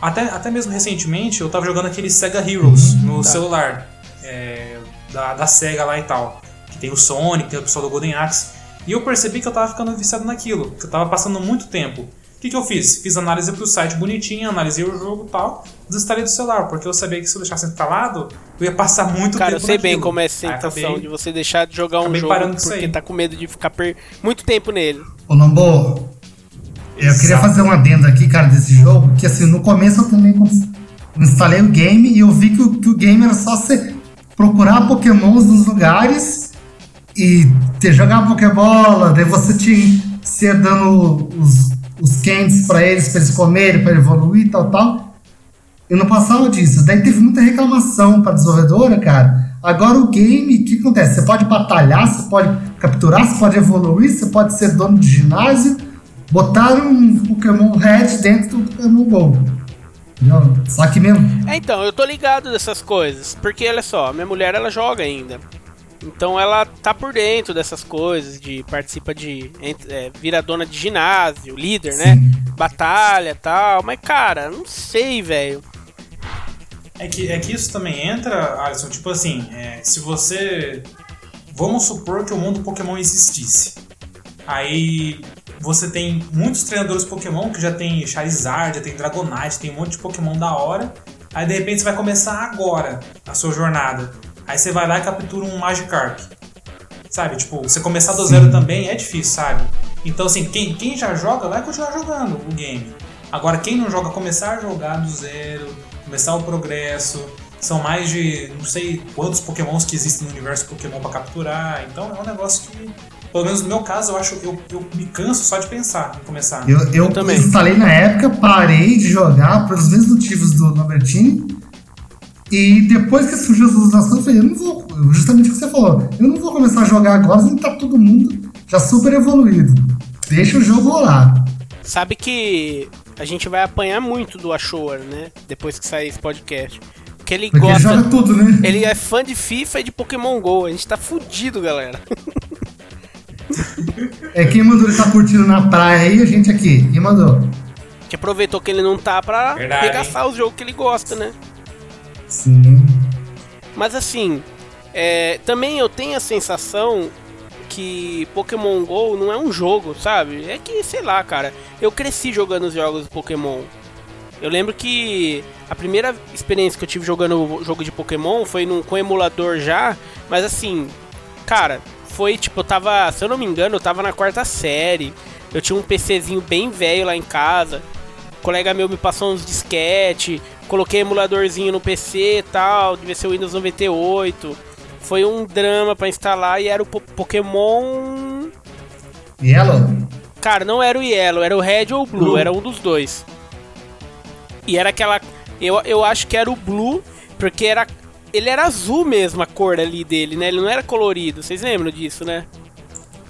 Até, até mesmo recentemente eu tava jogando aquele Sega Heroes no celular é, da, da Sega lá e tal. Que tem o Sonic, tem o pessoal do Golden Axe. E eu percebi que eu tava ficando viciado naquilo, que eu tava passando muito tempo. O que, que eu fiz? Fiz análise pro site bonitinho, analisei o jogo e tal, desinstalei do celular, porque eu sabia que se eu deixasse instalado, eu ia passar muito Cara, eu tempo sei bem naquilo. como é essa Aí sensação acabei- de você deixar de jogar um jogo porque tá com medo de ficar per... muito tempo nele. Ô, Lambo, eu queria Exato. fazer um adendo aqui, cara, desse jogo, que assim, no começo eu também instalei o game e eu vi que o, que o game era só você procurar pokémons nos lugares e ter, jogar pokébola, daí você tinha ia dando os, os candies pra eles, pra eles comerem, pra evoluir e tal, tal. E não passava disso. Daí teve muita reclamação pra desenvolvedora, cara. Agora o game, o que acontece? Você pode batalhar, você pode capturar, você pode evoluir, você pode ser dono de ginásio. Botaram um Pokémon Red dentro do Pokémon GO. Entendeu? Só que mesmo. É, então, eu tô ligado dessas coisas, porque olha só, minha mulher ela joga ainda. Então ela tá por dentro dessas coisas, de participa de. É, vira dona de ginásio, líder, né? Batalha tal. Mas, cara, não sei, velho. É que, é que isso também entra, Alisson, tipo assim, é, se você. Vamos supor que o mundo Pokémon existisse. Aí você tem muitos treinadores Pokémon que já tem Charizard, já tem Dragonite, tem um monte de Pokémon da hora. Aí de repente você vai começar agora a sua jornada. Aí você vai lá e captura um Magikarp. Sabe? Tipo, você começar do zero também é difícil, sabe? Então, assim, quem, quem já joga vai continuar jogando o game. Agora, quem não joga, começar a jogar do zero, começar o progresso. São mais de não sei quantos pokémons que existem no universo Pokémon pra capturar. Então é um negócio que, pelo menos no meu caso, eu acho eu, eu me canso só de pensar em começar. Eu, eu, também. instalei na época, parei de jogar pelos mesmos motivos do Lambertini. E depois que surgiu as ilustrações, eu falei, eu não vou. Justamente o que você falou. Eu não vou começar a jogar agora, que tá todo mundo já super evoluído. Deixa o jogo rolar. Sabe que a gente vai apanhar muito do Ashore, né? Depois que sair esse podcast. Porque ele Porque ele gosta. joga tudo, né? Ele é fã de FIFA e de Pokémon GO. A gente tá fudido, galera. É quem mandou ele tá curtindo na praia aí, a gente aqui. Quem mandou? Que aproveitou que ele não tá pra Verdade, regaçar os jogos que ele gosta, né? Sim. Mas assim, é, também eu tenho a sensação que Pokémon GO não é um jogo, sabe? É que, sei lá, cara, eu cresci jogando os jogos do Pokémon. Eu lembro que a primeira experiência que eu tive jogando o jogo de Pokémon foi num, com emulador já, mas assim, cara, foi tipo, eu tava, se eu não me engano, eu tava na quarta série. Eu tinha um PCzinho bem velho lá em casa. O colega meu me passou uns disquete, coloquei emuladorzinho no PC e tal, devia ser o Windows 98. Foi um drama pra instalar e era o Po- Pokémon. Yellow? Cara, não era o Yellow, era o Red ou o Blue, Blue. era um dos dois. E era aquela. Eu, eu acho que era o Blue, porque era. Ele era azul mesmo a cor ali dele, né? Ele não era colorido. Vocês lembram disso, né?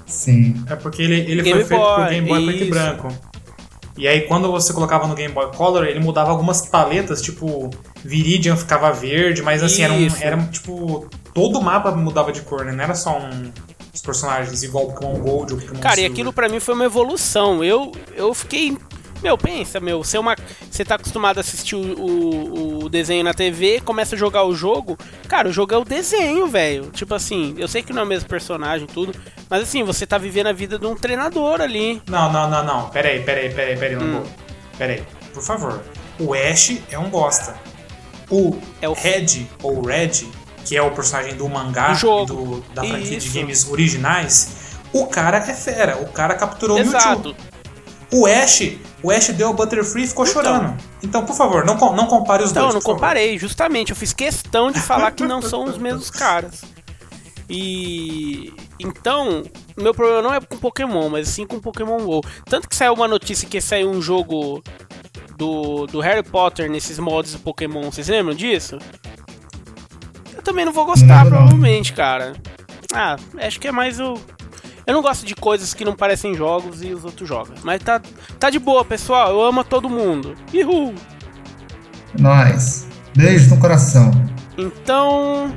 Sim. É porque ele, ele Game foi feito Boy, pro Game Boy preto e isso. branco. E aí quando você colocava no Game Boy Color, ele mudava algumas paletas, tipo, Viridian ficava verde, mas assim, era, um, Isso. era tipo. Todo o mapa mudava de cor, né? Não era só um. Os personagens igual o Pokémon Gold ou Pokémon Cara, e Silver. aquilo pra mim foi uma evolução. Eu, eu fiquei. Meu, pensa, meu, você, é uma, você tá acostumado a assistir o, o, o desenho na TV, começa a jogar o jogo. Cara, o jogo é o desenho, velho. Tipo assim, eu sei que não é o mesmo personagem e tudo, mas assim, você tá vivendo a vida de um treinador ali. Não, não, não, não. Peraí, peraí, peraí, peraí. Hum. Peraí, por favor. O Ash é um bosta. O, É o- Red, ou Red, que é o personagem do mangá Do da franquia Isso. de games originais, o cara é fera. O cara capturou o Mewtwo. O Ash, o Ash deu o Butterfree e ficou chorando. Então, por favor, não, não compare os Então, dois. eu não por favor. comparei, justamente. Eu fiz questão de falar que não são os mesmos caras. E. Então, meu problema não é com Pokémon, mas sim com Pokémon GO. Tanto que saiu uma notícia que saiu um jogo do, do Harry Potter nesses mods do Pokémon. Vocês lembram disso? Eu também não vou gostar, Não não. provavelmente, cara. Ah, acho que é mais o. Eu não gosto de coisas que não parecem jogos e os outros jogam. Mas tá, tá de boa, pessoal. Eu amo todo mundo. Uhul! Nós. Beijo no coração. Então,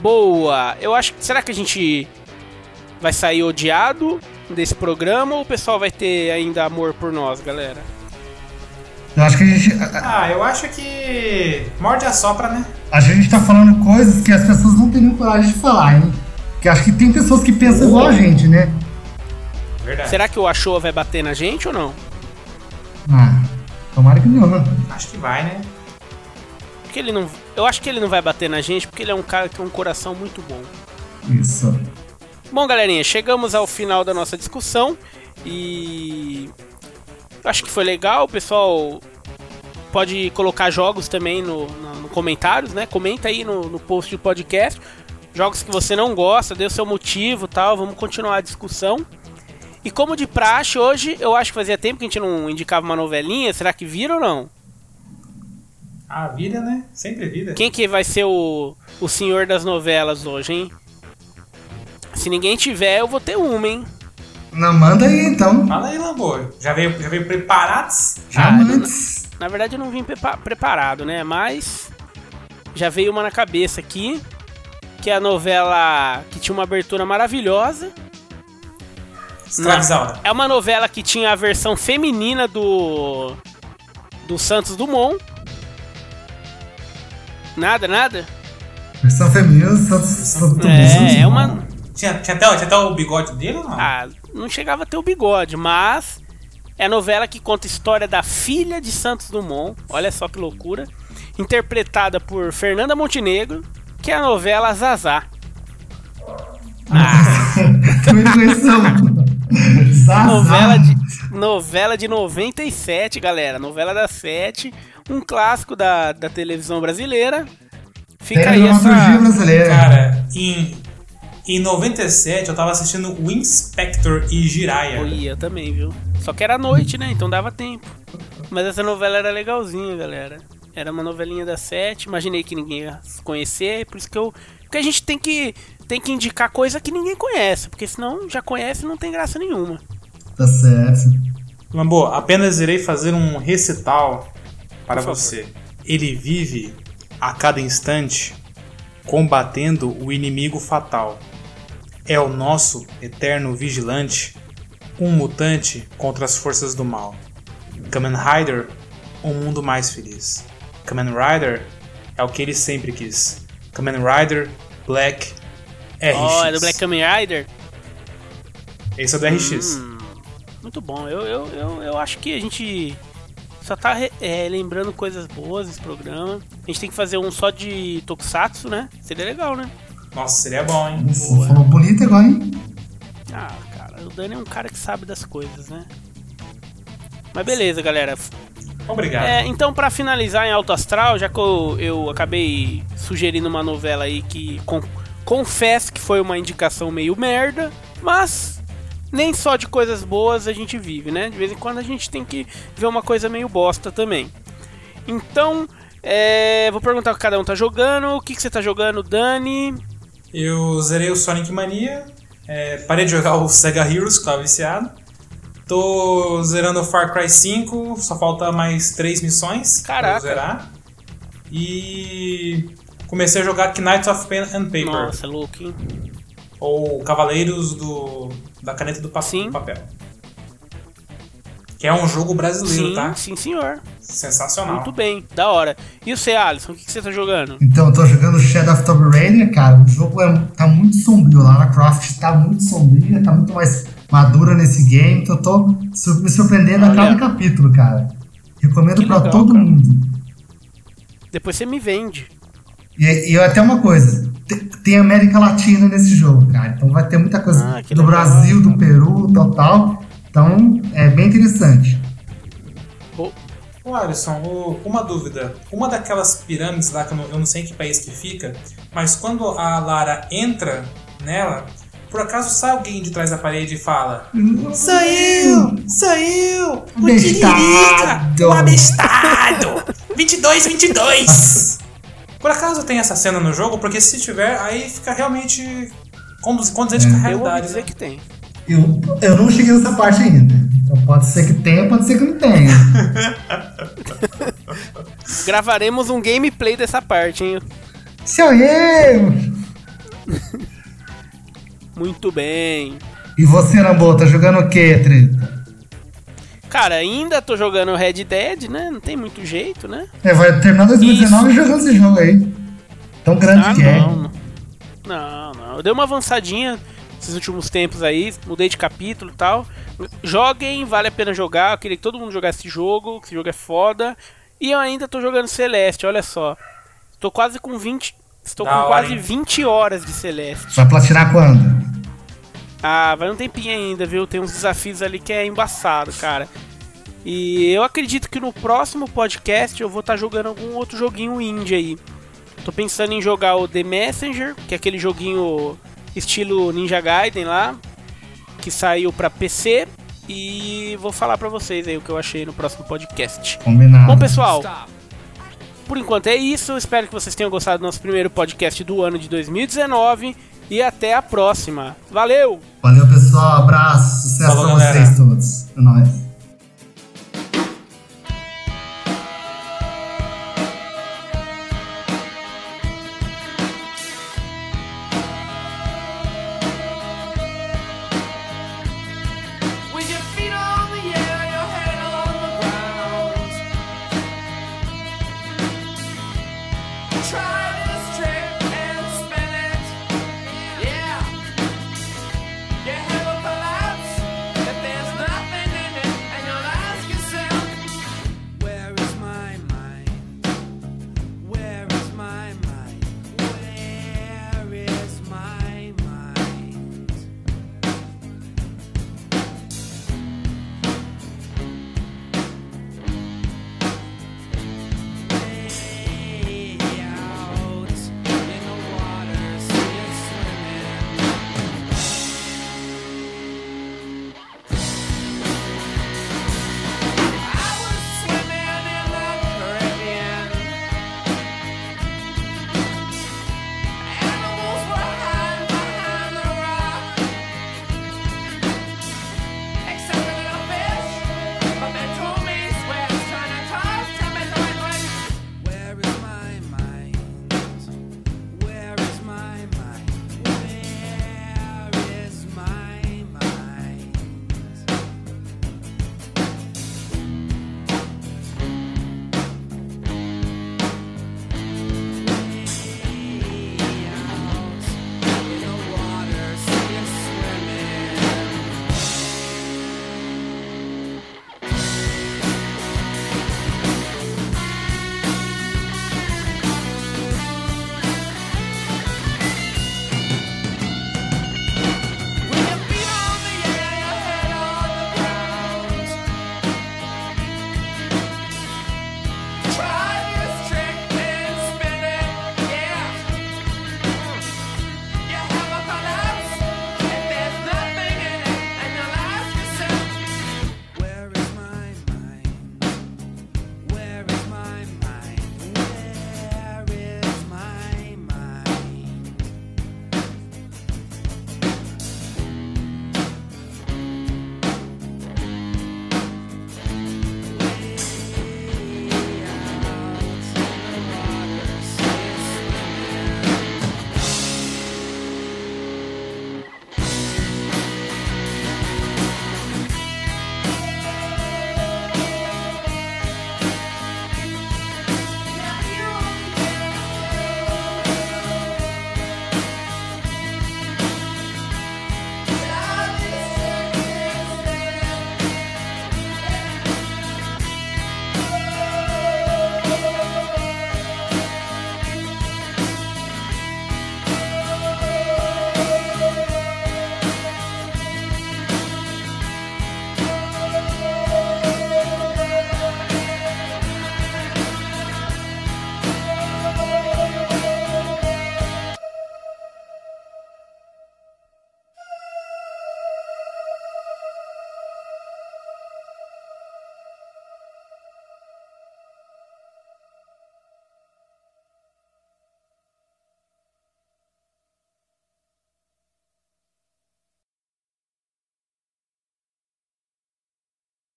boa. Eu acho que será que a gente vai sair odiado desse programa ou o pessoal vai ter ainda amor por nós, galera? Eu acho que a gente, Ah, eu acho que. Morde a sopra, né? a gente tá falando coisas que as pessoas não teriam coragem de falar, hein? Porque acho que tem pessoas que pensam igual a gente, né? Verdade. Será que o Achou vai bater na gente ou não? Ah, tomara que não, né? Acho que vai, né? Porque ele não, eu acho que ele não vai bater na gente porque ele é um cara que tem um coração muito bom. Isso. Bom, galerinha, chegamos ao final da nossa discussão e eu acho que foi legal. O pessoal pode colocar jogos também no, no, no comentários, né? Comenta aí no, no post do podcast. Jogos que você não gosta, dê o seu motivo tal. Vamos continuar a discussão. E como de praxe, hoje eu acho que fazia tempo que a gente não indicava uma novelinha. Será que vira ou não? A vida, né? Sempre vida. Quem que vai ser o, o senhor das novelas hoje, hein? Se ninguém tiver, eu vou ter uma, hein? Não, manda aí então. Fala aí, Lambo. Já veio, já veio preparados? Já Ah, antes. Na verdade eu não vim prepa- preparado, né? Mas já veio uma na cabeça aqui, que é a novela que tinha uma abertura maravilhosa. Escravizada. É uma novela que tinha a versão feminina do do Santos Dumont. Nada, nada? Versão feminina, Santos. Santos É, é uma Tinha, tinha, até, tinha até o bigode dele ou não? Ah, não chegava a ter o bigode, mas é a novela que conta a história da filha de Santos Dumont. Olha só que loucura. Interpretada por Fernanda Montenegro, que é a novela Zazá. Zazá. Novela de, novela de 97, galera. Novela da 7. Um clássico da, da televisão brasileira. Fica aí Tecnologia essa. brasileira. Cara, em, em 97 eu tava assistindo o Inspector e Jiraya. Oi, eu também, viu? Só que era noite, né? Então dava tempo. Mas essa novela era legalzinha, galera. Era uma novelinha da sete. Imaginei que ninguém ia conhecer. Por isso que eu. Porque a gente tem que, tem que indicar coisa que ninguém conhece. Porque senão já conhece e não tem graça nenhuma. Tá certo. Lambo, apenas irei fazer um recital para você. Ele vive a cada instante combatendo o inimigo fatal. É o nosso eterno vigilante, um mutante contra as forças do mal. Kamen Rider, um mundo mais feliz. Kamen Rider é o que ele sempre quis. Kamen Rider Black RX. Ó, é do Black Kamen Rider? Esse é do RX. Hum, muito bom. Eu, eu, eu, eu acho que a gente só tá é, lembrando coisas boas desse programa. A gente tem que fazer um só de Tokusatsu, né? Seria legal, né? Nossa, seria bom, hein? Ufa, falou bonito agora, hein? Ah, cara, o Dani é um cara que sabe das coisas, né? Mas beleza, galera. Obrigado. É, então, pra finalizar em Alto Astral, já que eu, eu acabei sugerindo uma novela aí que con- confesso que foi uma indicação meio merda, mas nem só de coisas boas a gente vive, né? De vez em quando a gente tem que ver uma coisa meio bosta também. Então, é, vou perguntar o que cada um tá jogando. O que, que você tá jogando, Dani? Eu zerei o Sonic Mania, é, parei de jogar o Sega Heroes, que tava viciado. Tô zerando Far Cry 5, só falta mais três missões Caraca. pra zerar. E comecei a jogar Knights of Pen and Paper, Nossa, louco, hein? ou Cavaleiros do, da Caneta do, pa- Sim. do Papel. Que é um jogo brasileiro, Sim, tá? sim, senhor. Sensacional. Muito bem, da hora. E você, Alisson, o que, que você tá jogando? Então, eu tô jogando Shadow of Tomb Raider, cara. O jogo é, tá muito sombrio. Lara Croft tá muito sombria, tá muito mais madura nesse game. Então, eu tô me surpreendendo a cada capítulo, cara. Recomendo legal, todo cara. mundo. Depois você me vende. E, e até uma coisa: te- tem América Latina nesse jogo, cara. Então vai ter muita coisa Ah, do legal, Brasil, do. Peru, tal, tal. Então, é bem interessante. Ô Alisson, ô, uma dúvida. Uma daquelas pirâmides lá, que eu não, eu não sei em que país que fica, mas quando a Lara entra nela, por acaso sai alguém de trás da parede e fala: Sou eu! Sou eu! O. Tiririca! O abestado! 22, 22! Por acaso tem essa cena no jogo? Porque se tiver, aí fica realmente conduz- condizente com a Eu ouvi realidade. dizer né? que tem. Eu, eu não cheguei nessa parte ainda. Então pode ser que tenha, pode ser que não tenha. Gravaremos um gameplay dessa parte, hein? Sou eu! Muito bem. E você, Rambo, tá jogando o que, treta? Cara, ainda tô jogando Red Dead, né? Não tem muito jeito, né? É, vai terminar 2019 jogando esse jogo aí. Tão grande Ah, que é. não, não. Não, não. Eu dei uma avançadinha esses últimos tempos aí, mudei de capítulo e tal. Joguem, vale a pena jogar. Eu queria que todo mundo jogasse esse jogo, que esse jogo é foda. E eu ainda tô jogando Celeste, olha só. Tô quase com 20. Estou Da com hora, quase hein? 20 horas de Celeste. Vai platinar quando? Ah, vai um tempinho ainda, viu? Tem uns desafios ali que é embaçado, cara. E eu acredito que no próximo podcast eu vou estar jogando algum outro joguinho indie aí. Tô pensando em jogar o The Messenger, que é aquele joguinho estilo Ninja Gaiden lá, que saiu pra PC. E vou falar pra vocês aí o que eu achei no próximo podcast. Combinado. Bom, pessoal, por enquanto é isso. Espero que vocês tenham gostado do nosso primeiro podcast do ano de 2019. E até a próxima. Valeu! Valeu, pessoal. Abraço. Sucesso Falou, pra galera. vocês todos. É nóis.